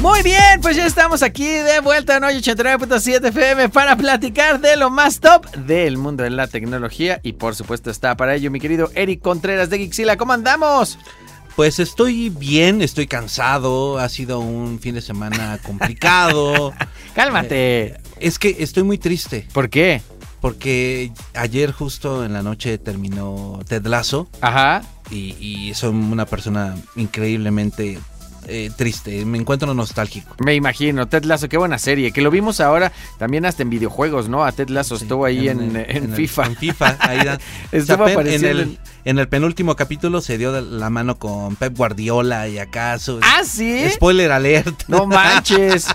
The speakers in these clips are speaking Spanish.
Muy bien, pues ya estamos aquí de vuelta en hoy 89.7 FM para platicar de lo más top del mundo de la tecnología y por supuesto está para ello mi querido Eric Contreras de Gixila. ¿Cómo andamos? Pues estoy bien, estoy cansado, ha sido un fin de semana complicado. Cálmate. es que estoy muy triste ¿Por qué? porque ayer justo en la noche terminó Ted Lasso Ajá. y, y soy una persona increíblemente eh, triste, me encuentro nostálgico. Me imagino, Ted Lasso, qué buena serie, que lo vimos ahora también hasta en videojuegos, ¿no? A Ted Lasso estuvo ahí en, en el- FIFA. En FIFA, ahí da- Estuvo apareciendo el, en el penúltimo capítulo se dio la mano con Pep Guardiola y acaso. ¿Ah, sí? Spoiler alert. No manches.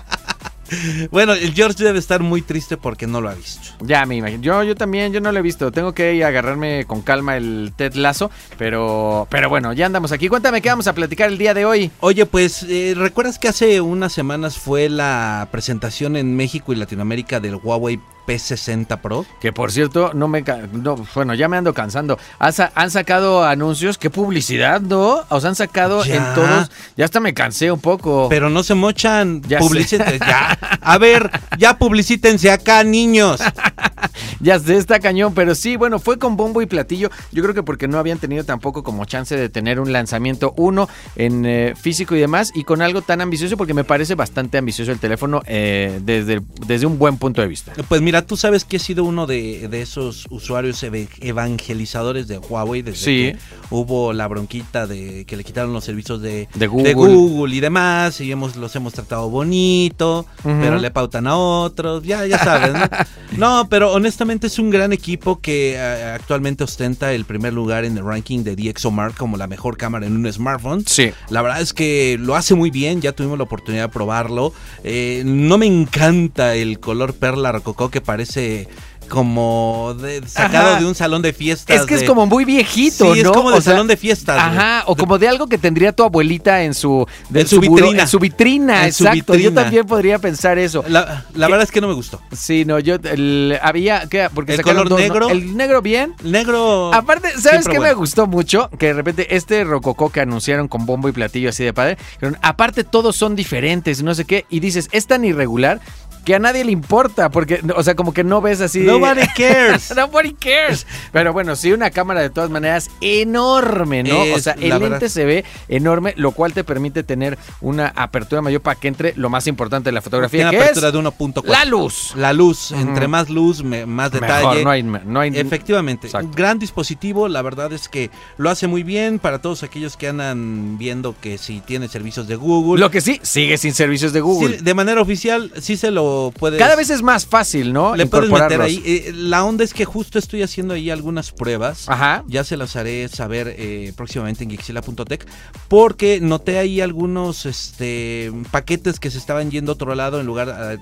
Bueno, el George debe estar muy triste porque no lo ha visto. Ya me imagino. Yo, yo también, yo no lo he visto. Tengo que ir a agarrarme con calma el Ted Lazo. Pero, pero bueno, ya andamos aquí. Cuéntame qué vamos a platicar el día de hoy. Oye, pues, eh, ¿recuerdas que hace unas semanas fue la presentación en México y Latinoamérica del Huawei P60 Pro? Que por cierto, no me. No, bueno, ya me ando cansando. Han, sa- han sacado anuncios. ¿Qué publicidad, no? O sea, han sacado Ya. en todos. Ya hasta me cansé un poco. Pero no se mochan. Ya ya. A ver, ya publicítense acá, niños. Ya sé, está cañón, pero sí, bueno, fue con bombo y platillo. Yo creo que porque no habían tenido tampoco como chance de tener un lanzamiento uno en eh, físico y demás, y con algo tan ambicioso, porque me parece bastante ambicioso el teléfono eh, desde, desde un buen punto de vista. Pues mira, tú sabes que he sido uno de, de esos usuarios evangelizadores de Huawei desde Sí. que hubo la bronquita de que le quitaron los servicios de, De Google. Google y demás, y hemos, los hemos tratado bonito, pero le pautan a otros, ya, ya sabes, ¿no? no, pero honestamente es un gran equipo que eh, actualmente ostenta el primer lugar en el ranking de DxOMark como la mejor cámara en un smartphone. Sí. La verdad es que lo hace muy bien, ya tuvimos la oportunidad de probarlo. Eh, no me encanta el color perla rococó que parece como de- sacado Ajá. de un salón de fiestas. Es que es como muy viejito, Sí, ¿no? es como de O sea, salón de fiestas. Ajá, o como de algo que tendría tu abuelita en su, de En su vitrina. en su vitrina, En su exacto. Yo también podría pensar eso. La, verdad es que no me gustó. Sí, no, yo el- había ¿qué? porque El color dos, ¿no? negro. El negro bien, negro. Aparte, ¿sabes qué me gustó mucho? Que de repente este rococó que anunciaron con bombo y platillo así de padre. dijeron, aparte todos son diferentes, no sé qué. Y dices, es tan irregular que a nadie le importa. Porque, o sea, como que no ves así. Nobody cares. Nobody cares. Pero bueno, sí, una cámara de todas maneras enorme, ¿no? o Es, sea, el lente verdad. se ve enorme, lo cual te permite tener una apertura mayor para que entre lo más importante de la fotografía, que apertura es de 1.4. la luz. La luz. Entre más luz, me- más detalle. Mejor, no hay, no hay Efectivamente, Exacto. un gran dispositivo, la verdad es que lo hace muy bien para todos aquellos que andan viendo que si tiene servicios de Google. Lo que sí, sigue sin servicios de Google. Sí, de manera oficial sí se lo puedes Cada vez es más fácil, ¿no? le puedes meter ahí. Eh, la onda es que justo estoy haciendo ahí algunas pruebas. Ajá. Ya se las haré saber eh, próximamente en Gixila.tech porque noté ahí algunos este paquetes que se estaban yendo a otro lado en lugar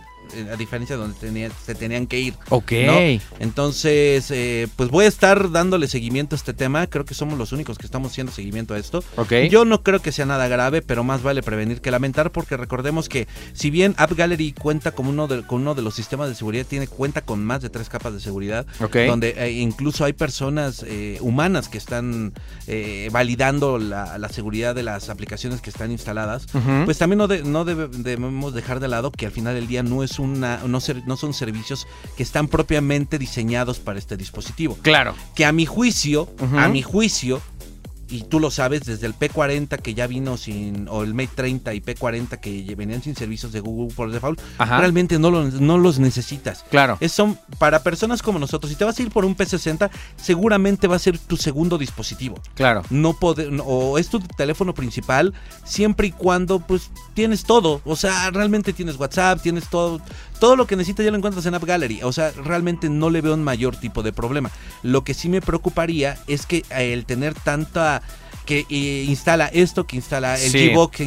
a, a diferencia de donde tenía- se tenían que ir. Ok. ¿no? Entonces, eh, pues voy a estar dándole seguimiento a este tema. Creo que somos los únicos que estamos haciendo seguimiento a esto. Ok. Yo no creo que sea nada grave, pero más vale prevenir que lamentar, porque recordemos que si bien App Gallery cuenta como uno de, con uno de los sistemas de seguridad, tiene cuenta con más de tres capas de seguridad, Ok. donde eh, incluso hay personas eh, humanas que están eh, validando la, la seguridad de las aplicaciones que están instaladas, pues también no, de- no debe- debemos dejar de lado que al final del día no es una, no, ser- no son servicios que están propiamente diseñados para este dispositivo. Claro. Que a mi juicio, a mi juicio, y tú lo sabes, desde el P40 que ya vino sin, o el Mate 30 y P40 que venían sin servicios de Google por default, Ajá. realmente no, lo- no los necesitas. Claro. Es- son para personas como nosotros. Si te vas a ir por un P60, seguramente va a ser tu segundo dispositivo. Claro. No pode- no- o es tu teléfono principal, siempre y cuando pues tienes todo. O sea, realmente tienes WhatsApp, tienes todo. Todo lo que necesitas ya lo encuentras en App Gallery. O sea, realmente no le veo un mayor tipo de problema. Lo que sí me preocuparía es que eh, el tener tanta que eh, instala esto, que instala el Sí. G-Box.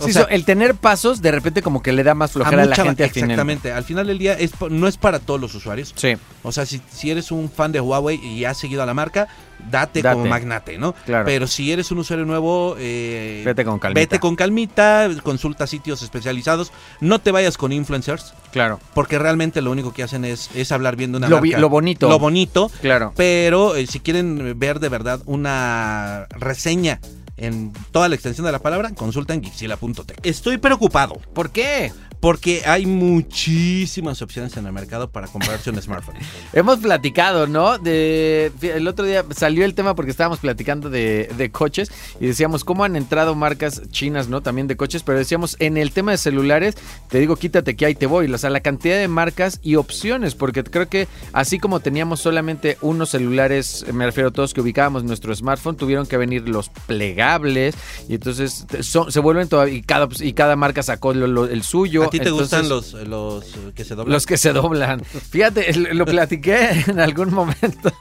o Sí, sea, el tener pasos de repente como que le da más flojera a, la gente al final. Exactamente. Al final del día es, no es para todos los usuarios. Sí, O sea, si, si eres un fan de Huawei y has seguido a la marca, date, Date. como magnate, ¿no? Claro. Pero si eres un usuario nuevo, eh, Vete con calmita. Vete con calmita, consulta sitios especializados, no te vayas con influencers, claro, porque realmente lo único que hacen es, es hablar bien de una Lo marca. lo bonito. Lo bonito, claro. pero eh, si quieren ver de verdad una reseña en toda la extensión de la palabra, consulta en Gixila.tech. Estoy preocupado ¿Por qué? Porque hay muchísimas opciones en el mercado para comprarse un smartphone. Hemos platicado, ¿no? De, el otro día salió el tema porque estábamos platicando de, de coches y decíamos cómo han entrado marcas chinas, ¿no? También de coches, pero decíamos en el tema de celulares, te digo, quítate que ahí te voy. O sea, la cantidad de marcas y opciones, porque creo que así como teníamos solamente unos celulares, me refiero a todos que ubicábamos nuestro smartphone, tuvieron que venir los plegables y entonces son- se vuelven todavía, y cada, y cada marca sacó lo- lo- el suyo. ¿A ti te Entonces, gustan los, los eh, que se doblan? los que se doblan. Fíjate, lo platiqué en algún momento.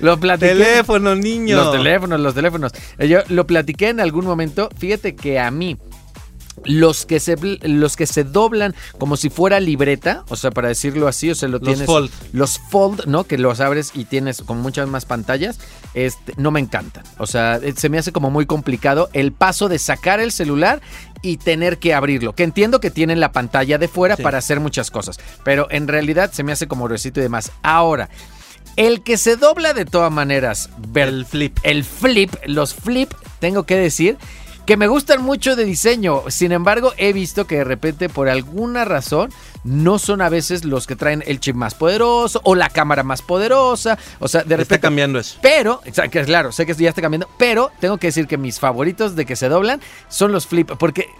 lo platiqué. Teléfono, niño. Los teléfonos, los teléfonos. Eh, Yo lo platiqué en algún momento. Fíjate que a mí. Los que, se, los que se doblan como si fuera libreta, o sea, para decirlo así, o sea, lo Los tienes. fold. Los fold, ¿no? Que los abres y tienes con muchas más pantallas, este, no me encantan. O sea, eh, se me hace como muy complicado el paso de sacar el celular y tener que abrirlo. Que entiendo que tienen la pantalla de fuera Sí. para hacer muchas cosas, pero en realidad se me hace como gruesito y demás. Ahora, el que se dobla de todas maneras, ver- El flip. el flip, los flip, tengo que decir que me gustan mucho de diseño. Sin embargo, he visto que de repente, por alguna razón, no son a veces los que traen el chip más poderoso o la cámara más poderosa. O sea, de Está repente. cambiando eso. Pero, claro, sé que ya está cambiando, pero tengo que decir que mis favoritos de que se doblan son los flip, porque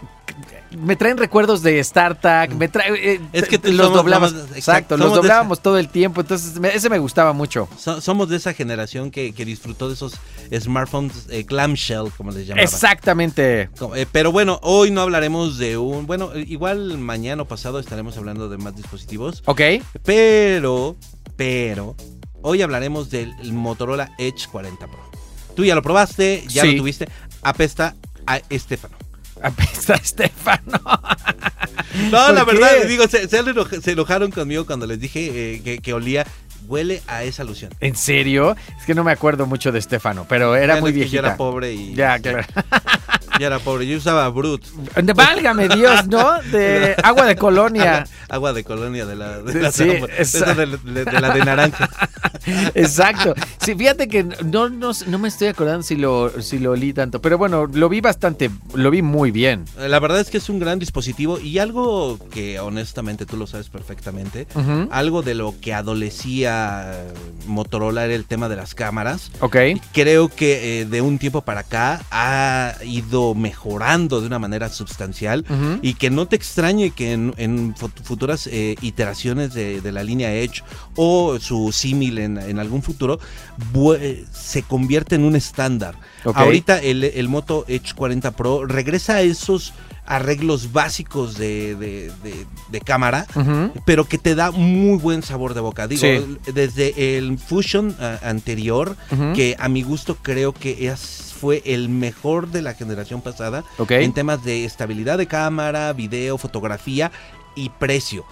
me traen recuerdos de StarTag, me trae, eh, Es que los somos- exacto, exacto, los doblábamos todo el tiempo, entonces me- ese me gustaba mucho. So- somos de esa generación que, que disfrutó de esos smartphones eh, clamshell, como les llamaban. Exactamente. Eh, pero bueno, hoy no hablaremos de un... Bueno, igual mañana o pasado estaremos hablando de más dispositivos. Ok. Pero, pero, hoy hablaremos del Motorola Edge 40 Pro. Tú ya lo probaste, ya Sí. lo tuviste. Apesta a Estefano. Apesta Estefano. No, la ¿Por verdad, qué? digo, se, se enoja- se enojaron conmigo cuando les dije eh, que, que olía, huele a esa loción. ¿En serio? Es que no me acuerdo mucho de Estefano, pero era Bueno, muy es que viejita. Yo era pobre y... Ya, claro. Ya era pobre, yo usaba Brut. Válgame Dios, ¿no? De agua de colonia. Agua de colonia de la de, la, Sí, de, esa- de- de- de la de naranja. Exacto. Sí, fíjate que no, no, no me estoy acordando si lo, si lo olí tanto, pero bueno, lo vi bastante, lo vi muy bien. La verdad es que es un gran dispositivo y algo que honestamente tú lo sabes perfectamente, algo de lo que adolecía eh, Motorola era el tema de las cámaras. Ok. Creo que eh, de un tiempo para acá ha ido mejorando de una manera sustancial y que no te extrañe que en, en fu- futuras eh, iteraciones de, de la línea Edge o su símil en, en algún futuro eh, se convierte en un estándar. Ahorita el, el Moto Edge 40 Pro regresa a esos arreglos básicos de, de- de- de cámara pero que te da muy buen sabor de boca. Digo, Sí. desde el Fusion ah, anterior, que a mi gusto creo que es, fue el mejor de la generación pasada en temas de estabilidad de cámara, video, fotografía y precio.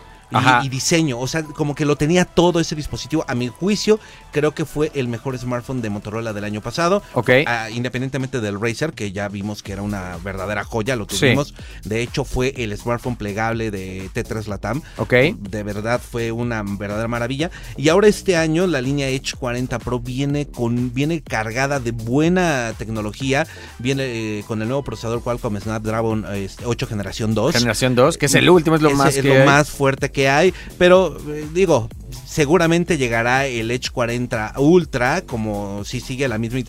Y- diseño. O sea, como que lo tenía todo ese dispositivo. A mi juicio, creo que fue el mejor smartphone de Motorola del año pasado. Ok. Ah, independientemente del Razer, que ya vimos que era una verdadera joya, lo Sí. tuvimos. De hecho, fue el smartphone plegable de T3 Latam. Ok. De verdad fue una verdadera maravilla. Y ahora este año la línea Edge 40 Pro viene con viene cargada de buena tecnología. Viene eh, con el nuevo procesador Qualcomm Snapdragon eh, 8 generación 2. Generación 2, que es el último, es lo Ese más es que lo más fuerte que hay. Pero eh, digo, seguramente llegará el Edge 40 Ultra, como si sigue la misma,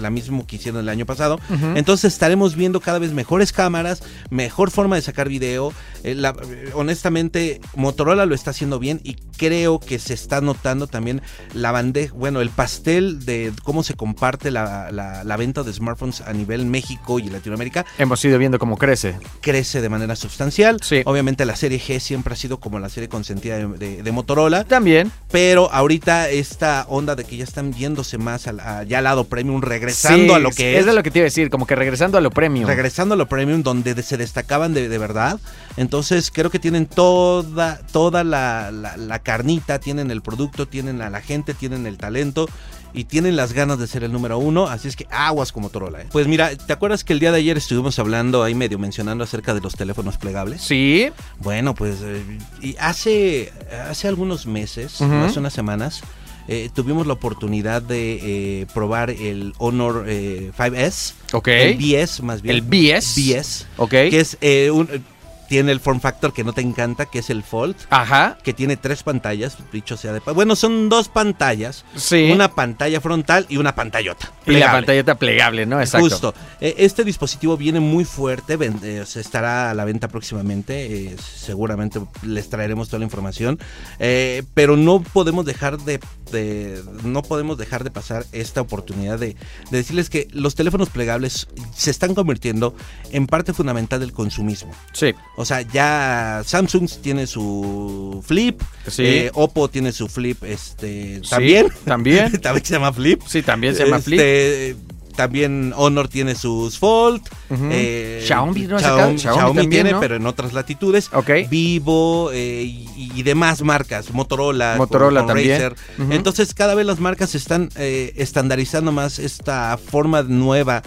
la misma que hicieron el año pasado. Entonces estaremos viendo cada vez mejores cámaras, mejor forma de sacar video. Eh, la- eh, honestamente, Motorola lo está haciendo bien y creo que se está notando también la bandeja, bueno, el pastel de cómo se comparte la, la- la venta de smartphones a nivel México y Latinoamérica Hemos ido viendo cómo crece. crece de manera sustancial. Sí. Obviamente la serie G siempre ha sido como la serie consentida de, de- de Motorola. También. Pero ahorita esta onda de que ya están yéndose más al, a- ya al lado premium, regresando Sí, a lo que es. Es de lo que te iba a decir, como que regresando a lo premium. regresando a lo premium donde de- se destacaban de, de verdad. Entonces creo que tienen toda, toda la, la- la carnita, tienen el producto, tienen a la gente, tienen el talento y tienen las ganas de ser el número uno. Así es que aguas como Torola. ¿eh? Pues mira, ¿te acuerdas que el día de ayer estuvimos hablando ahí medio mencionando acerca de los teléfonos plegables? Sí. Bueno, pues eh, y hace, hace algunos meses, hace unas semanas, eh, tuvimos la oportunidad de eh, probar el Honor eh, 5S. Ok. El BS más bien. El BS. BS. Ok. Que es un, tiene el form factor que no te encanta, que es el Fold. Ajá. Que tiene tres pantallas, dicho sea de Bueno, son dos pantallas. Sí. Una pantalla frontal y una pantallota. y la plegable. pantalleta plegable, ¿no? Exacto. Justo. Eh, Este dispositivo viene muy fuerte, ven- eh, se estará a la venta próximamente, eh, seguramente les traeremos toda la información, eh, pero no podemos dejar de, de- no podemos dejar de pasar esta oportunidad de, de decirles que los teléfonos plegables se están convirtiendo en parte fundamental del consumismo. Sí. O sea, ya Samsung tiene su Flip, Sí. eh, Oppo tiene su Flip, este, Sí, también, También. también se llama Flip. Sí, también se llama Flip. Este, También Honor tiene sus Fold. Eh, Xiaomi no Xiaomi, sacado. Xiaomi Xiaomi también, tiene, ¿no? pero en otras latitudes. Ok. Vivo eh, y, y demás marcas, Motorola, Motorola con- con también. Entonces cada vez las marcas están eh, estandarizando más esta forma nueva.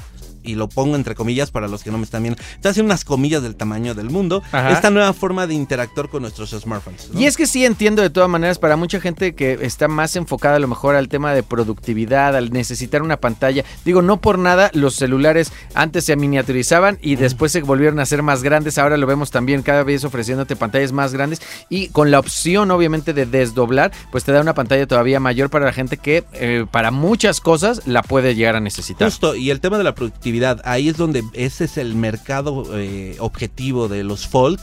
Y lo pongo entre comillas para los que no me están viendo. Están haciendo unas comillas del tamaño del mundo. Ajá. Esta nueva forma de interactuar con nuestros smartphones. ¿no? Y es que sí entiendo de todas maneras para mucha gente que está más enfocada a lo mejor al tema de productividad, al necesitar una pantalla. Digo, no por nada los celulares antes se miniaturizaban y después se volvieron a ser más grandes. Ahora lo vemos también cada vez ofreciéndote pantallas más grandes y con la opción obviamente de desdoblar, pues te da una pantalla todavía mayor para la gente que eh, para muchas cosas la puede llegar a necesitar. Justo, y el tema de la productividad, ahí es donde ese es el mercado eh, objetivo de los Fold,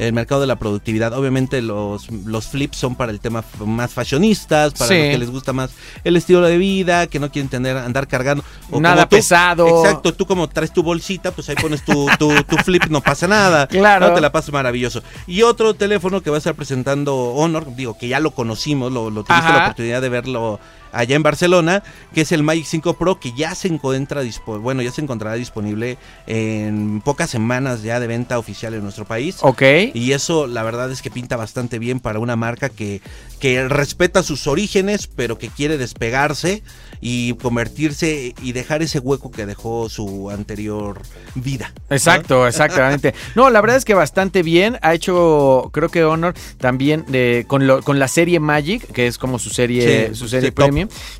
el mercado de la productividad. Obviamente los, los flips son para el tema más fashionistas, para Sí. los que les gusta más el estilo de vida, que no quieren tener andar cargando. o Nada tú. pesado. Exacto, tú como traes tu bolsita, pues ahí pones tu, tu, tu flip, no pasa nada. Claro. No te la pasas maravilloso. Y otro teléfono que va a estar presentando Honor, digo que ya lo conocimos, lo, lo tuviste Ajá. la oportunidad de verlo allá en Barcelona, que es el Magic 5 Pro, que ya se encuentra bueno, ya se encontrará disponible en pocas semanas ya de venta oficial en nuestro país. Ok. Y eso la verdad es que pinta bastante bien para una marca que, que respeta sus orígenes, pero que quiere despegarse y convertirse y dejar ese hueco que dejó su anterior vida. ¿no? Exacto, exactamente. No, la verdad es que bastante bien. Ha hecho, creo que Honor también de, con, lo- con la serie Magic, que es como su serie, Sí, su serie sí,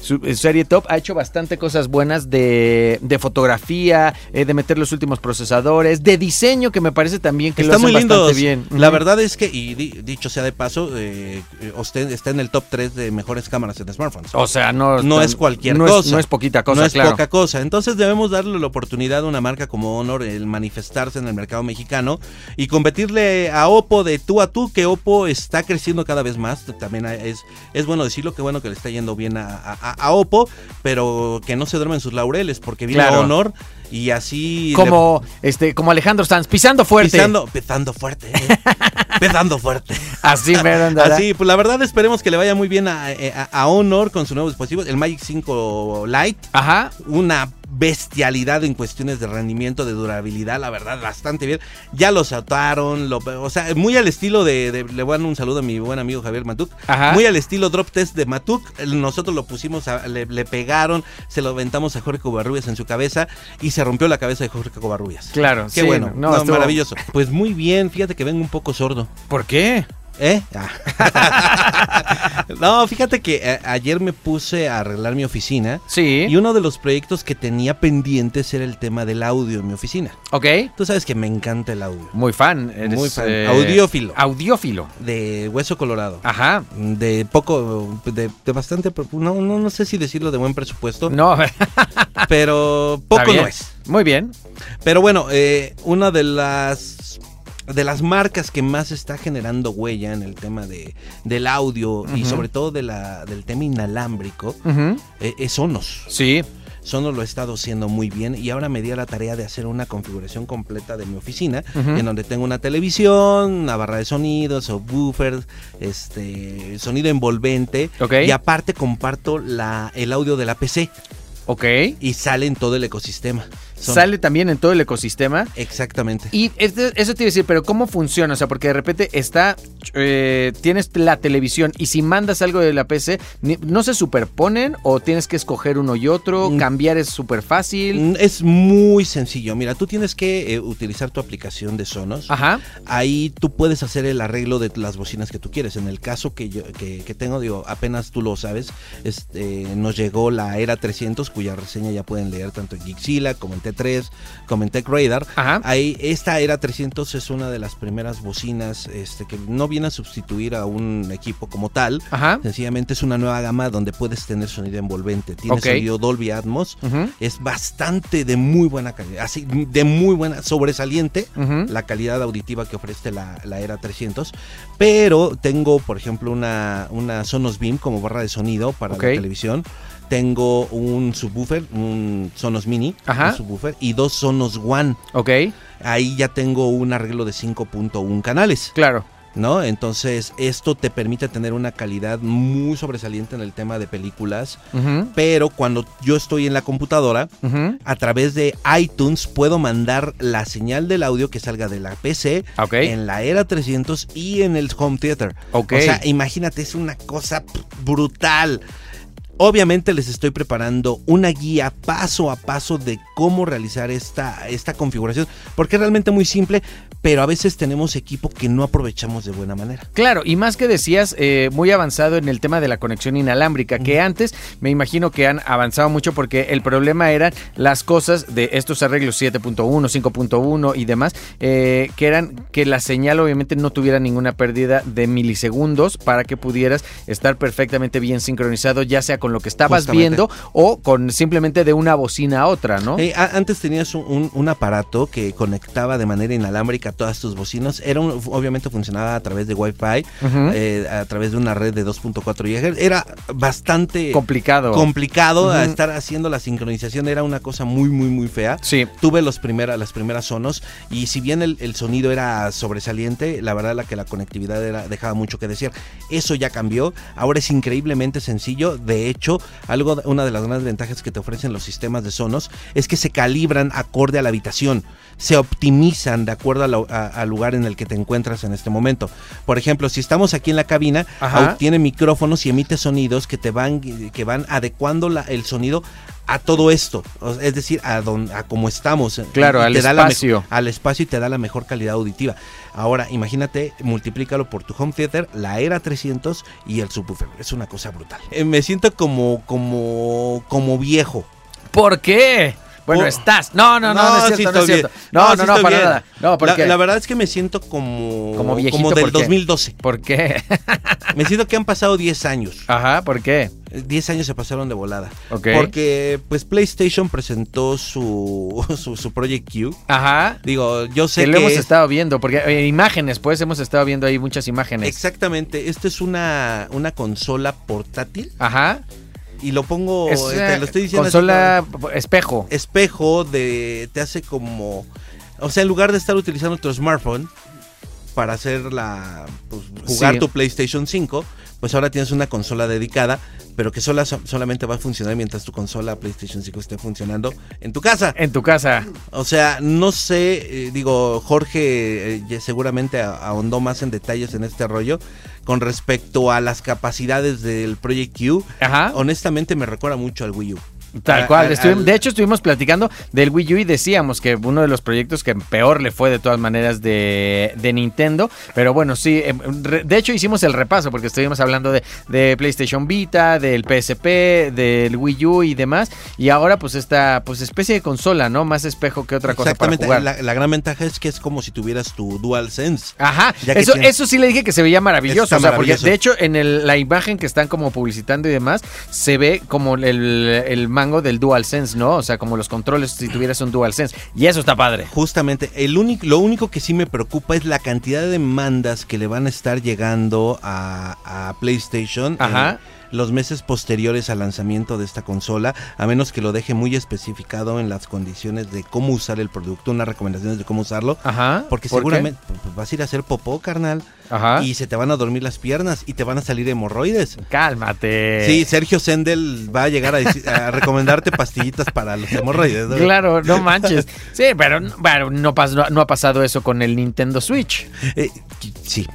su, su serie top. Ha hecho bastante cosas buenas de, de fotografía, eh, de meter los últimos procesadores, de diseño, que me parece también que Está lo muy hacen lindo. bastante bien. La verdad es que, y di- dicho sea de paso, eh, eh, usted está en el top 3 de mejores cámaras en smartphones. O sea, no, no tan- es cualquier no cosa. no es poquita cosa, no es claro. poca cosa. Entonces debemos darle la oportunidad a una marca como Honor el manifestarse en el mercado mexicano y competirle a Oppo de tú a tú, que Oppo está creciendo cada vez más. También es, es bueno decirlo, que bueno que le está yendo bien a, a- a Oppo, pero que no se duermen sus laureles, porque viene Claro. Honor y así... Como, este, como Alejandro Sanz, pisando fuerte. Pisando, pisando fuerte, ¿eh? pisando fuerte. Así mero andará. Así, pues la verdad esperemos que le vaya muy bien a, a- a Honor con su nuevo dispositivo, el Magic 5 Lite Ajá. una bestialidad en cuestiones de rendimiento, de durabilidad, la verdad, bastante bien. Ya lo saltaron, lo, o sea, muy al estilo de, de- le voy a dar un saludo a mi buen amigo Javier Matuk, Ajá. muy al estilo drop test de Matuk, nosotros lo pusimos, a- le, le pegaron, se lo aventamos a Jorge Covarrubias en su cabeza y se rompió la cabeza de Jorge Covarrubias. Claro, Qué sí, bueno, no, no, estuvo- maravilloso. Pues muy bien, fíjate que vengo un poco sordo. ¿Por qué? ¿Eh? Ah. no, fíjate que eh, ayer me puse a arreglar mi oficina Sí. y uno de los proyectos que tenía pendientes era el tema del audio en mi oficina. Ok. Tú sabes que me encanta el audio. Muy fan. eres, Muy fan. eh, Audiófilo. Audiófilo. De Hueso Colorado. Ajá. De poco, de, de bastante, no, no, no sé si decirlo de buen presupuesto, No. pero poco no es. Muy bien. Pero bueno, eh, una de las de las marcas que más está generando huella en el tema de, del audio y sobre todo de la, del tema inalámbrico eh, es Sonos. Sí. Sonos lo ha estado haciendo muy bien y ahora me di a la tarea de hacer una configuración completa de mi oficina, en donde tengo una televisión, una barra de sonidos, subwoofers, este, sonido envolvente y aparte comparto la, el audio de la PC Ok. y sale en todo el ecosistema. Son- Sale también en todo el ecosistema. Exactamente. Y este- eso te iba a decir, pero ¿cómo funciona? O sea, porque de repente está, eh, tienes la televisión y si mandas algo de la PC, ¿no se superponen o tienes que escoger uno y otro? Mm. ¿Cambiar es súper fácil? Mm, Es muy sencillo. Mira, tú tienes que eh, utilizar tu aplicación de Sonos. Ajá. Ahí tú puedes hacer el arreglo de las bocinas que tú quieres. En el caso que yo que, que tengo, digo, apenas tú lo sabes, este, nos llegó la Era 300, cuya reseña ya pueden leer tanto en Geekzilla como en T3, como en Tech Radar. Ajá. Ahí, esta Era 300 es una de las primeras bocinas este, que no viene a sustituir a un equipo como tal. Ajá. Sencillamente es una nueva gama donde puedes tener sonido envolvente. Tiene sonido Dolby Atmos. Es bastante de muy buena calidad, así de muy buena, sobresaliente la calidad auditiva que ofrece la, la Era 300. Pero tengo, por ejemplo, una, una Sonos Beam como barra de sonido para la televisión. Tengo un subwoofer, un Sonos Mini, Ajá. un subwoofer, y dos Sonos One. Ok, Ahí ya tengo un arreglo de 5.1 canales, claro. ¿no? Entonces, esto te permite tener una calidad muy sobresaliente en el tema de películas. Pero cuando yo estoy en la computadora, a través de iTunes puedo mandar la señal del audio que salga de la PC en la Era 300 y en el Home Theater. Ok. O sea, imagínate, es una cosa brutal. Obviamente les estoy preparando una guía paso a paso de cómo realizar esta, esta configuración, porque es realmente muy simple, pero a veces tenemos equipo que no aprovechamos de buena manera. Claro, y más que decías, eh, muy avanzado en el tema de la conexión inalámbrica, que antes me imagino que han avanzado mucho porque el problema eran las cosas de estos arreglos 7.1, 5.1 y demás, eh, que eran que la señal obviamente no tuviera ninguna pérdida de milisegundos para que pudieras estar perfectamente bien sincronizado, ya sea con lo que estabas Justamente. viendo o con simplemente de una bocina a otra, ¿no? Eh, a- antes tenías un, un- un aparato que conectaba de manera inalámbrica todas tus bocinas. Era un- obviamente funcionaba a través de Wi-Fi, Ujú. eh, a través de una red de 2.4 GHz. Era bastante Complicado. complicado a Ujú. estar haciendo la sincronización. Era una cosa muy, muy, muy fea. sí. Tuve los primera, las primeras sonos y si bien el, el sonido era sobresaliente, la verdad la que la conectividad era, dejaba mucho que decir. Eso ya cambió, ahora es increíblemente sencillo. De hecho, algo, una de las grandes ventajas que te ofrecen los sistemas de sonos es que se calibran acorde a la habitación, se optimizan de acuerdo al lugar en el que te encuentras en este momento. Por ejemplo, si estamos aquí en la cabina, Ajá. au- tiene micrófonos y emite sonidos que te van, que van adecuando la- el sonido a todo esto, es decir, a, don, a cómo estamos. Claro, al espacio. al espacio y te da la mejor calidad auditiva. Ahora, imagínate, multiplícalo por tu home theater, la Era 300 y el subwoofer. Es una cosa brutal. Eh, me siento como, como, como viejo. ¿Por qué? Bueno, Oh. estás. No, no, no, no, es sí cierto, no es cierto. bien. No, no, no, para bien. nada. No, La, porque. la verdad es que me siento como, Como viejito, como del ¿por qué? 2012. ¿Por qué? Me siento que han pasado 10 años. Ajá, ¿por qué? Eh, 10 años se pasaron de volada. Ok. Porque pues PlayStation presentó su, su, su Project Q. Ajá. Digo, yo sé Que que, lo hemos es- estado viendo, porque eh, imágenes, pues hemos estado viendo ahí muchas imágenes. Exactamente, esto es una, una consola portátil Ajá. Y lo pongo, Es eh, te lo estoy diciendo así consola espejo. como espejo de, te hace como, o sea, en lugar de estar utilizando tu smartphone para hacer la, pues, jugar Sí. tu PlayStation 5, pues ahora tienes una consola dedicada, pero que sola, solamente va a funcionar mientras tu consola PlayStation 5 esté funcionando en tu casa. En tu casa. O sea, no sé, eh, digo, Jorge eh, seguramente ahondó más en detalles en este rollo con respecto a las capacidades del Project Q. Ajá. Honestamente me recuerda mucho al Wii U. Tal A- cual. a- Estuvim- al- de hecho, estuvimos platicando del Wii U y decíamos que uno de los proyectos que peor le fue de todas maneras de, de Nintendo. Pero bueno, sí. em, De hecho, hicimos el repaso porque estuvimos hablando de, de PlayStation Vita, del PSP, del Wii U y demás. Y ahora, pues, esta pues especie de consola, ¿no? Más espejo que otra cosa para jugar. la, la gran ventaja es que es como si tuvieras tu DualSense. Ajá, eso, tiene- eso sí le dije que se veía maravilloso. O sea, porque de hecho, en el- la imagen que están como publicitando y demás, se ve como el, el mango del DualSense, ¿no? O sea, como los controles si tuvieras un DualSense. Y eso está padre. Justamente, el único, lo único que sí me preocupa es la cantidad de demandas que le van a estar llegando a, a PlayStation. Ajá. Los meses posteriores al lanzamiento de esta consola, a menos que lo deje muy especificado en las condiciones de cómo usar el producto, unas recomendaciones de cómo usarlo. Ajá. Porque seguramente pues, vas a ir a hacer popó, carnal, Ajá. y se te van a dormir las piernas y te van a salir hemorroides. Cálmate. Sí, Sergio Sendel va a llegar a, decir- a recomendarte pastillitas para los hemorroides. ¿no? Claro, no manches. Sí, pero, pero no, pas- no, no ha pasado eso con el Nintendo Switch. Eh, sí.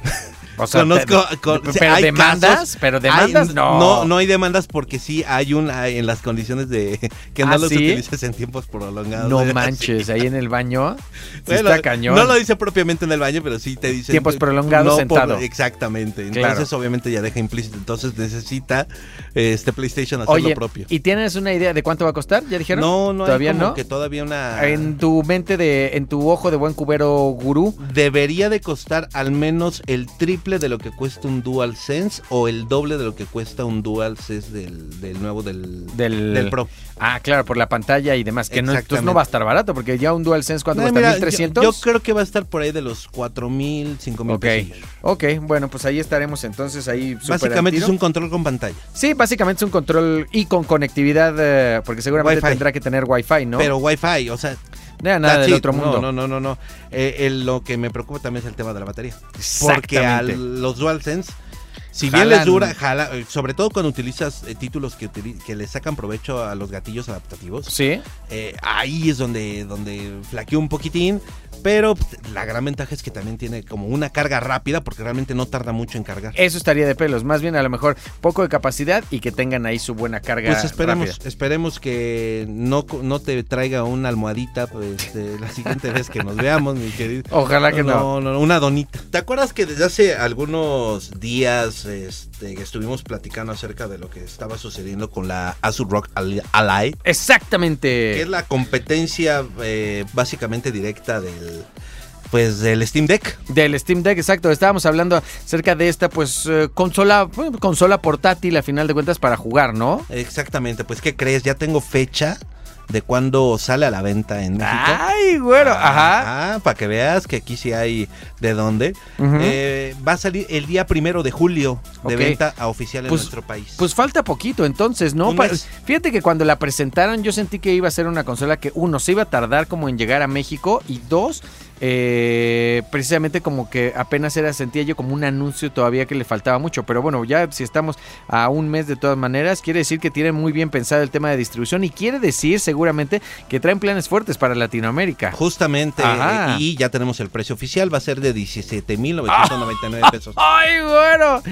O sea, Conozco, te- con- pero hay demandas, casos- pero demandas no. no. No hay demandas porque sí hay un hay en las condiciones de que no ¿Ah, los sí? utilices en tiempos prolongados. No manches, ahí en el baño. sí Bueno, está cañón. No lo dice propiamente en el baño, pero sí te dice Tiempos prolongados sentado. exactamente. Entonces Claro. obviamente ya deja implícito. Entonces necesita este PlayStation hacer Oye, lo propio. ¿y tienes una idea de cuánto va a costar? ¿Ya dijeron? No, no ¿Todavía hay como no? que todavía una En tu mente de, en tu ojo de buen cubero gurú. debería de costar al menos el triple de lo que cuesta un DualSense o el doble de lo que cuesta un DualSense del, del nuevo del, Del- del Pro. Ah, claro, por la pantalla y demás. Que no, entonces Exactamente. no va a estar barato, porque ya un DualSense, ¿cuánto No, cuesta? mira, ¿1300? Yo, yo creo que va a estar por ahí de los 4000, 5000 Ok, pesos. ok, bueno, pues ahí estaremos entonces ahí Básicamente es un control con pantalla. Sí, básicamente es un control y con conectividad, eh, porque seguramente Wi-Fi. tendrá que tener Wi-Fi, ¿no? Pero Wi-Fi, o sea, Nada, nada that's del it. otro mundo. No, no, no, no. no. Eh, el- lo que me preocupa también es el tema de la batería. Porque a los DualSense, si bien Jalan. les dura, jala, eh, sobre todo cuando utilizas eh, títulos que, que le sacan provecho a los gatillos adaptativos, Sí, eh, ahí es donde, donde flaqueó un poquitín. Pero pues, la gran ventaja es que también tiene como una carga rápida, porque realmente no tarda mucho en cargar. eso estaría de pelos. Más bien a lo mejor poco de capacidad y que tengan ahí su buena carga. Pues esperemos, rápida. esperemos que no, co- no te traiga una almohadita pues, eh, la siguiente vez que nos veamos, mi querido. Ojalá que no. No, no, una donita. ¿Te acuerdas que desde hace algunos días este, estuvimos platicando acerca de lo que estaba sucediendo con la Asus Rock Ally- Ally? Que Exactamente. es la competencia eh, básicamente directa del pues del Steam Deck. Del Steam Deck, exacto. Estábamos hablando acerca de esta, pues, eh, consola, bueno, consola portátil a final de cuentas para jugar, ¿no? Exactamente, pues ¿qué crees? Ya tengo fecha de cuándo sale a la venta en México. Ay, güero, ajá. Ah, para que veas que aquí sí hay de dónde. Eh, va a salir el día primero de julio de venta a oficial en Pues- nuestro país. Pues falta poquito entonces, ¿no? Fíjate que cuando la presentaron yo sentí que iba a ser una consola que uno se iba a tardar como en llegar a México y dos, eh, precisamente como que apenas era, sentía yo como un anuncio todavía que le faltaba mucho. Pero bueno, ya si estamos a un mes de todas maneras, quiere decir que tienen muy bien pensado el tema de distribución y quiere decir seguramente que traen planes fuertes para Latinoamérica. Justamente, Ajá. eh, y ya tenemos el precio oficial, va a ser de 17.999 pesos. ¡Ay, bueno!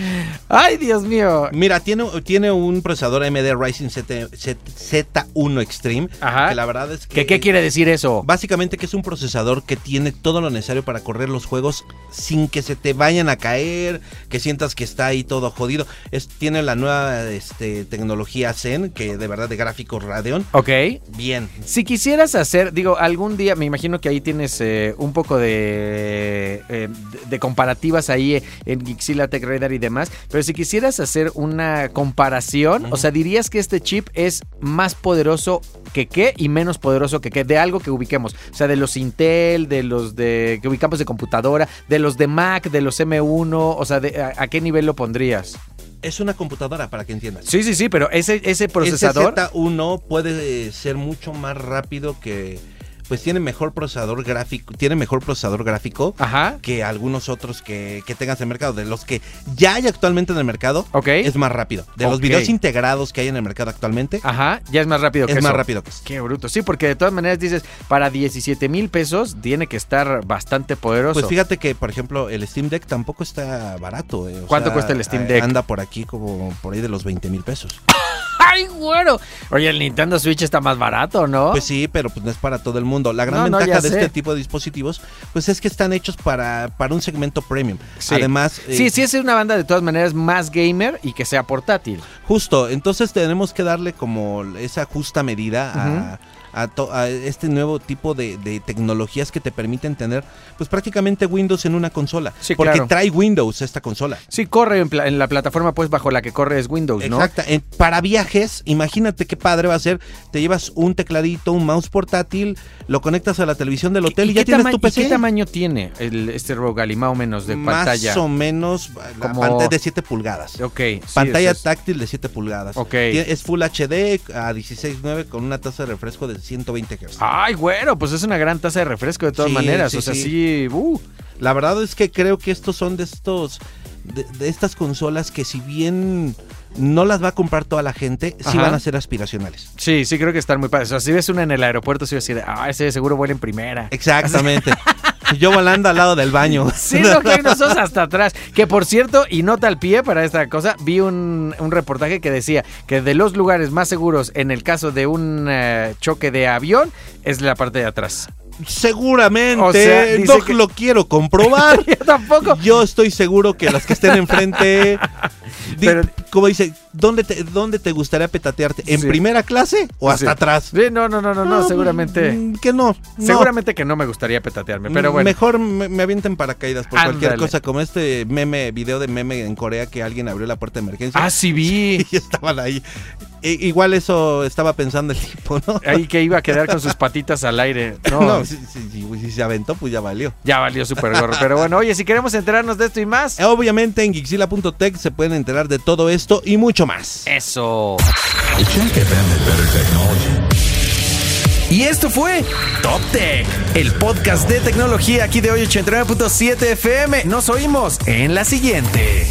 ¡Ay, Dios mío! Mira, tiene, tiene un procesador AMD Ryzen Z, Z, 1 Extreme, Ajá. que la verdad es que... ¿Qué, ¿Qué quiere decir eso? Básicamente que es un procesador que tiene todo lo necesario para correr los juegos sin que se te vayan a caer, que sientas que está ahí todo jodido. Es, tiene la nueva este, tecnología Zen, que de verdad de gráficos Radeon. Ok. Bien. Si quisieras hacer, digo, algún día, me imagino que ahí tienes eh, un poco de, eh, de, comparativas ahí en Gixila Tech Radar y demás, pero si quisieras hacer una comparación, o sea, dirías que este chip es más poderoso que qué y menos poderoso que qué, de algo que ubiquemos, o sea, de los Intel, de los de que ubicamos de computadora, de los de Mac, de los M1, o sea, de, a, a qué nivel lo pondrías? Es una computadora, para que entiendas. Sí, sí, sí, pero ese, ese procesador... Ese Z1 puede ser mucho más rápido que... Pues tiene mejor procesador gráfico, tiene mejor procesador gráfico Ajá, que algunos otros que, que tengas en el mercado. De los que ya hay actualmente en el mercado, ok. es más rápido. De los videos integrados que hay en el mercado actualmente, Ajá, ya es más rápido que es más eso. rápido que eso. Qué bruto. Sí, porque de todas maneras dices, para 17 mil pesos tiene que estar bastante poderoso. Pues fíjate que, por ejemplo, el Steam Deck tampoco está barato. eh. O ¿Cuánto sea, cuesta el Steam Deck? Anda por aquí como por ahí de los 20 mil pesos. ¡Ay, güero! Oye, el Nintendo Switch está más barato, ¿no? Pues sí, pero pues no es para todo el mundo. La gran No, ventaja de sé. este tipo de dispositivos, pues es que están hechos para, para un segmento premium. Sí. Además, eh, sí, sí es una banda de todas maneras más gamer y que sea portátil. justo, entonces tenemos que darle como esa justa medida a, a, to- a este nuevo tipo de, de tecnologías que te permiten tener pues prácticamente Windows en una consola. Sí, porque claro. trae Windows esta consola. Sí, corre en, pla- en la plataforma pues bajo la que corre es Windows, ¿no? Exacto. Para viajes, imagínate qué padre va a ser. Te llevas un tecladito, un mouse portátil, lo conectas a la televisión del hotel y, ya tienes tu y PC. qué tamaño tiene el, este Rogali, más o menos, de Más pantalla? o menos, la Como- pantalla de 7 pulgadas. Ok. sí, Pantalla es- táctil de 7 pulgadas. Ok. Es Full HD a 16.9 con una tasa de refresco de 120 Hz. Ay, güero, pues es una gran taza de refresco de todas Sí, maneras. sí, o sea, sí. sí. uh, La verdad es que creo que estos son de estos de, de estas consolas que si bien no las va a comprar toda la gente, sí Ajá. van a ser aspiracionales. sí, sí creo que están muy padres. O sea, si ves una en el aeropuerto, sí vas a decir, ah, ese seguro vuela en primera. Exactamente. Yo volando al lado del baño. Sí, no, que nosotros hasta atrás. Que por cierto, y nota al pie para esta cosa, vi un, un reportaje que decía que de los lugares más seguros en el caso de un eh, choque de avión es la parte de atrás. Seguramente. O sea, dice no que- lo quiero comprobar. Yo tampoco. Yo estoy seguro que las que estén enfrente. Pero- como dice, ¿dónde te, ¿dónde te gustaría petatearte? ¿En Sí. primera clase o hasta Sí. atrás? Sí, no, no, no, no, no, seguramente. mm, Que no. no. Seguramente que no me gustaría petatearme, pero bueno. Mejor me, me avienten paracaídas por cualquier cosa, como este meme, video de meme en Corea que alguien abrió la puerta de emergencia Ah, sí vi. y estaban ahí. I- igual eso estaba pensando el tipo, ¿no? Ahí que iba a quedar con sus patitas al aire. No, No, si, si- si- si se aventó, pues ya valió. ya valió súper gorro. Pero bueno, oye, si queremos enterarnos de esto y más. Obviamente en Gixila.tech se pueden enterar de todo esto y mucho más. Eso. Y esto fue Top Tech, el podcast de tecnología aquí de hoy 89.7 FM. Nos oímos en la siguiente.